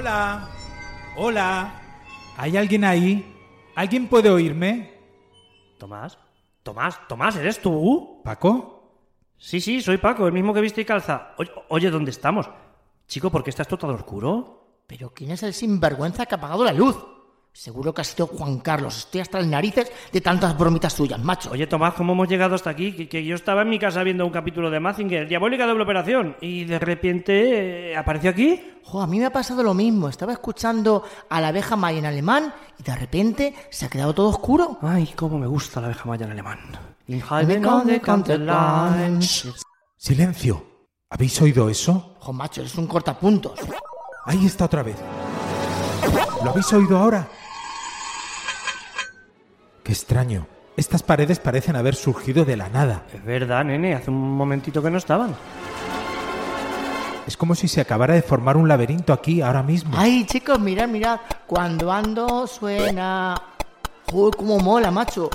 Hola. Hola. ¿Hay alguien ahí? ¿Alguien puede oírme? Tomás, Tomás, Tomás, ¿eres tú? ¿Paco? Sí, sí, soy Paco, el mismo que viste y calza. Oye, oye, ¿dónde estamos? Chico, ¿por qué estás todo tan oscuro? Pero ¿quién es el sinvergüenza que ha apagado la luz? Seguro que ha sido Juan Carlos. Estoy hasta las narices de tantas bromitas suyas, macho. Oye, Tomás, ¿cómo hemos llegado hasta aquí? Que, que yo estaba en mi casa viendo un capítulo de Mazinger, Diabólica Doble Operación, y de repente eh, apareció aquí. Jo, a mí me ha pasado lo mismo. Estaba escuchando a la abeja maya en alemán y de repente se ha quedado todo oscuro. Ay, cómo me gusta la abeja maya en alemán. Silencio. ¿Habéis oído eso? Jo, macho, eres un cortapuntos. Ahí está otra vez. ¿Lo habéis oído ahora? Qué extraño. Estas paredes parecen haber surgido de la nada. Es verdad, nene, hace un momentito que no estaban. Es como si se acabara de formar un laberinto aquí ahora mismo. Ay, chicos, mirad, mirad. Cuando ando suena. Joder, cómo mola, macho.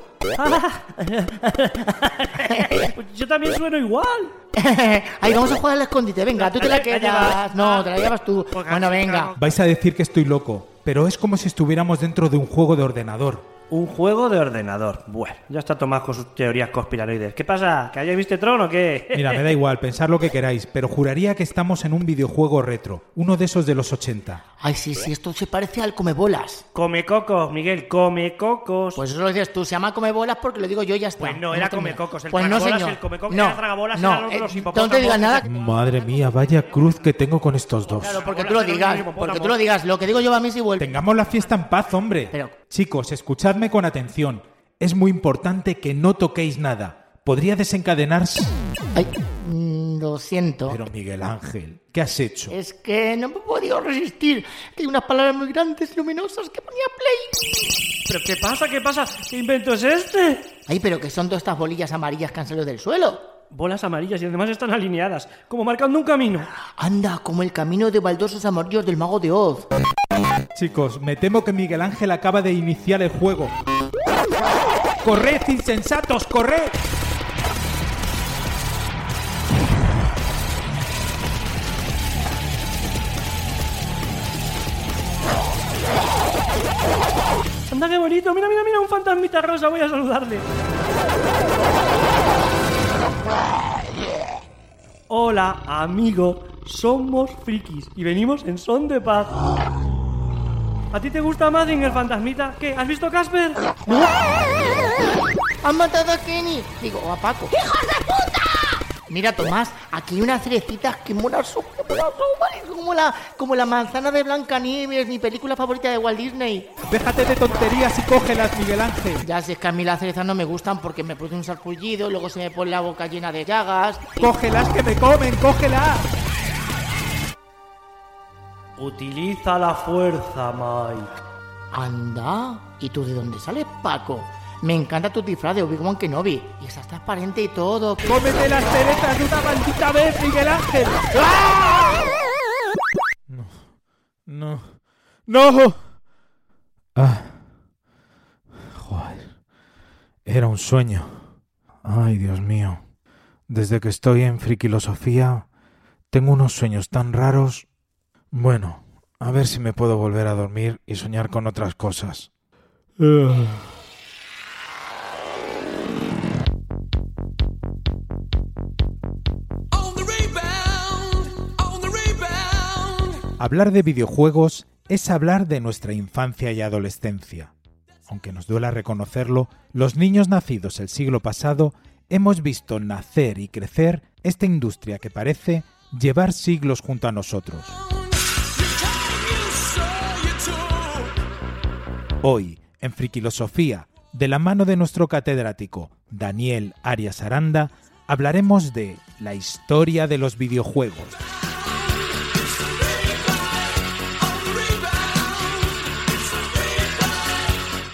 Pues yo también sueno igual. Ahí vamos a jugar al escondite. Venga, tú te la quedas. No, te la llevas tú. Bueno, venga. Vais a decir que estoy loco, pero es como si estuviéramos dentro de un juego de ordenador. Un juego de ordenador. Bueno, ya está Tomás con sus teorías conspiranoides. ¿Qué pasa? ¿Que hayáis visto Tron o qué? Mira, me da igual, pensar lo que queráis, pero juraría que estamos en un videojuego retro, uno de esos de los 80. Ay, sí, sí, esto se parece al comebolas. Come cocos, Miguel, come cocos. Pues eso lo dices tú. Se llama comebolas porque lo digo yo y ya está. Pues no, era terminado. comecocos, el Pues no, tragabolas, señor. el comecocos no, era tragabolas, no, eran los- eh, los no te digas nada. Madre mía, vaya cruz que tengo con estos dos. Claro, porque tú lo digas. Porque tú lo digas. Lo que digo yo va a mí si vuelve. Tengamos la fiesta en paz, hombre. Pero- Chicos, escuchadme con atención. Es muy importante que no toquéis nada. Podría desencadenarse... Ay, mm, lo siento. Pero Miguel Ángel, ¿qué has hecho? Es que no me he podido resistir. Que hay unas palabras muy grandes y luminosas que ponía play. ¿Pero qué pasa? ¿Qué pasa? ¿Qué invento es este? Ay, pero que son todas estas bolillas amarillas que han salido del suelo. Bolas amarillas y además están alineadas, como marcando un camino. Anda, como el camino de baldosos amarillos del mago de Oz. Chicos, me temo que Miguel Ángel acaba de iniciar el juego. ¡Corred, insensatos, corred! Anda, qué bonito. Mira, mira, mira, un fantasmita rosa. Voy a saludarle. Hola, amigo. Somos frikis y venimos en son de paz. ¿A ti te gusta Mazinger, fantasmita? ¿Qué? ¿Has visto Casper? ¡Han matado a Kenny! Digo, o a Paco. ¡Hijos de puta! Mira, Tomás, aquí hay unas cerecitas que molan son, que son, como la, como la manzana de Blancanieves, mi película favorita de Walt Disney. Déjate de tonterías y cógelas, Miguel Ángel. Ya sé es que a mí las cerezas no me gustan porque me produce un sarpullido, luego se me pone la boca llena de llagas. ¡Cógelas que me comen, cógelas! Utiliza la fuerza, Mike. Anda, ¿y tú de dónde sales, Paco? Me encanta tu disfraz de Obi-Wan Kenobi. Y está transparente y todo. ¡Cómete las cerezas de una maldita vez, Miguel Ángel! No. No. ¡No! Ah. Joder. Era un sueño. Ay, Dios mío. Desde que estoy en Frikilosofía, tengo unos sueños tan raros. Bueno, a ver si me puedo volver a dormir y soñar con otras cosas. Hablar de videojuegos es hablar de nuestra infancia y adolescencia. Aunque nos duela reconocerlo, los niños nacidos el siglo pasado hemos visto nacer y crecer esta industria que parece llevar siglos junto a nosotros. Hoy, en Frikilosofía, de la mano de nuestro catedrático Daniel Arias Aranda, hablaremos de la historia de los videojuegos.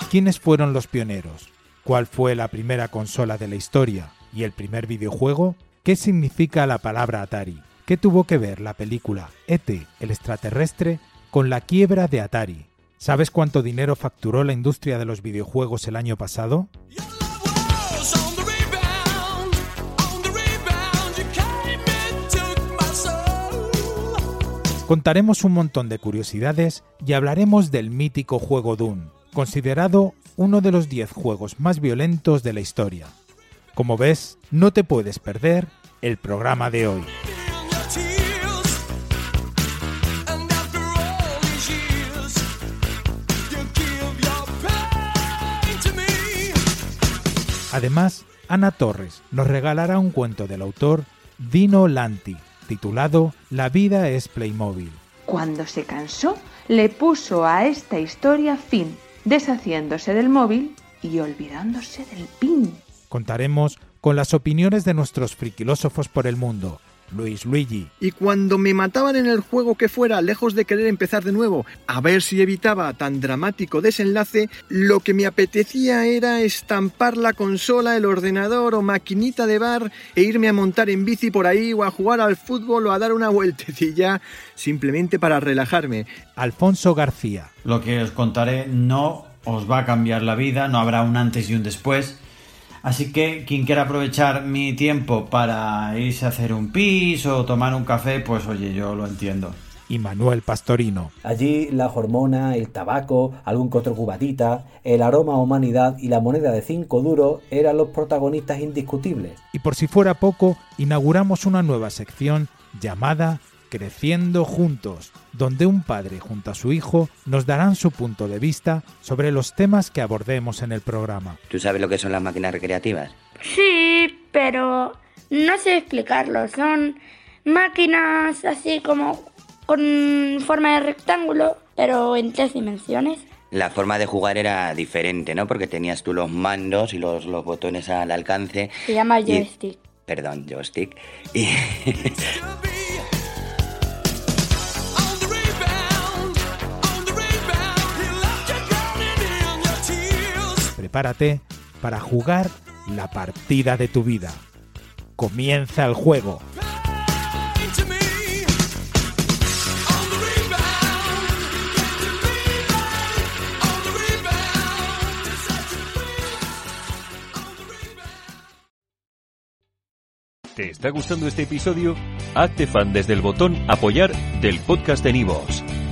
¿Quiénes fueron los pioneros? ¿Cuál fue la primera consola de la historia? ¿Y el primer videojuego? ¿Qué significa la palabra Atari? ¿Qué tuvo que ver la película E.T. el extraterrestre con la quiebra de Atari? ¿Sabes cuánto dinero facturó la industria de los videojuegos el año pasado? Contaremos un montón de curiosidades y hablaremos del mítico juego Doom, considerado uno de los 10 juegos más violentos de la historia. Como ves, no te puedes perder el programa de hoy. Además, Ana Torres nos regalará un cuento del autor Dino Lanti, titulado La vida es Playmobil. Cuando se cansó, le puso a esta historia fin, deshaciéndose del móvil y olvidándose del pin. Contaremos con las opiniones de nuestros friquilósofos por el mundo, Luis Luigi, Y cuando me mataban en el juego que fuera, lejos de querer empezar de nuevo, a ver si evitaba tan dramático desenlace, lo que me apetecía era estampar la consola, el ordenador o maquinita de bar e irme a montar en bici por ahí o a jugar al fútbol o a dar una vueltecilla, simplemente para relajarme. Alfonso García, Lo que os contaré no os va a cambiar la vida, no habrá un antes y un después. Así que quien quiera aprovechar mi tiempo para irse a hacer un pis o tomar un café, pues oye, yo lo entiendo. y Manuel Pastorino. Allí la hormona, el tabaco, algún que otro cubatita, el aroma a humanidad y la moneda de 5 duros eran los protagonistas indiscutibles. Y por si fuera poco, inauguramos una nueva sección llamada Creciendo Juntos, donde un padre junto a su hijo nos darán su punto de vista sobre los temas que abordemos en el programa. ¿Tú sabes lo que son las máquinas recreativas? Sí, pero no sé explicarlo. Son máquinas así como con forma de rectángulo, pero en tres dimensiones. La forma de jugar era diferente, ¿no? Porque tenías tú los mandos y los, los botones al alcance. Se llama Y- joystick. Perdón, joystick. Y Prepárate para jugar la partida de tu vida. Comienza el juego. ¿Te está gustando este episodio? Hazte fan desde el botón Apoyar del podcast de Nivos.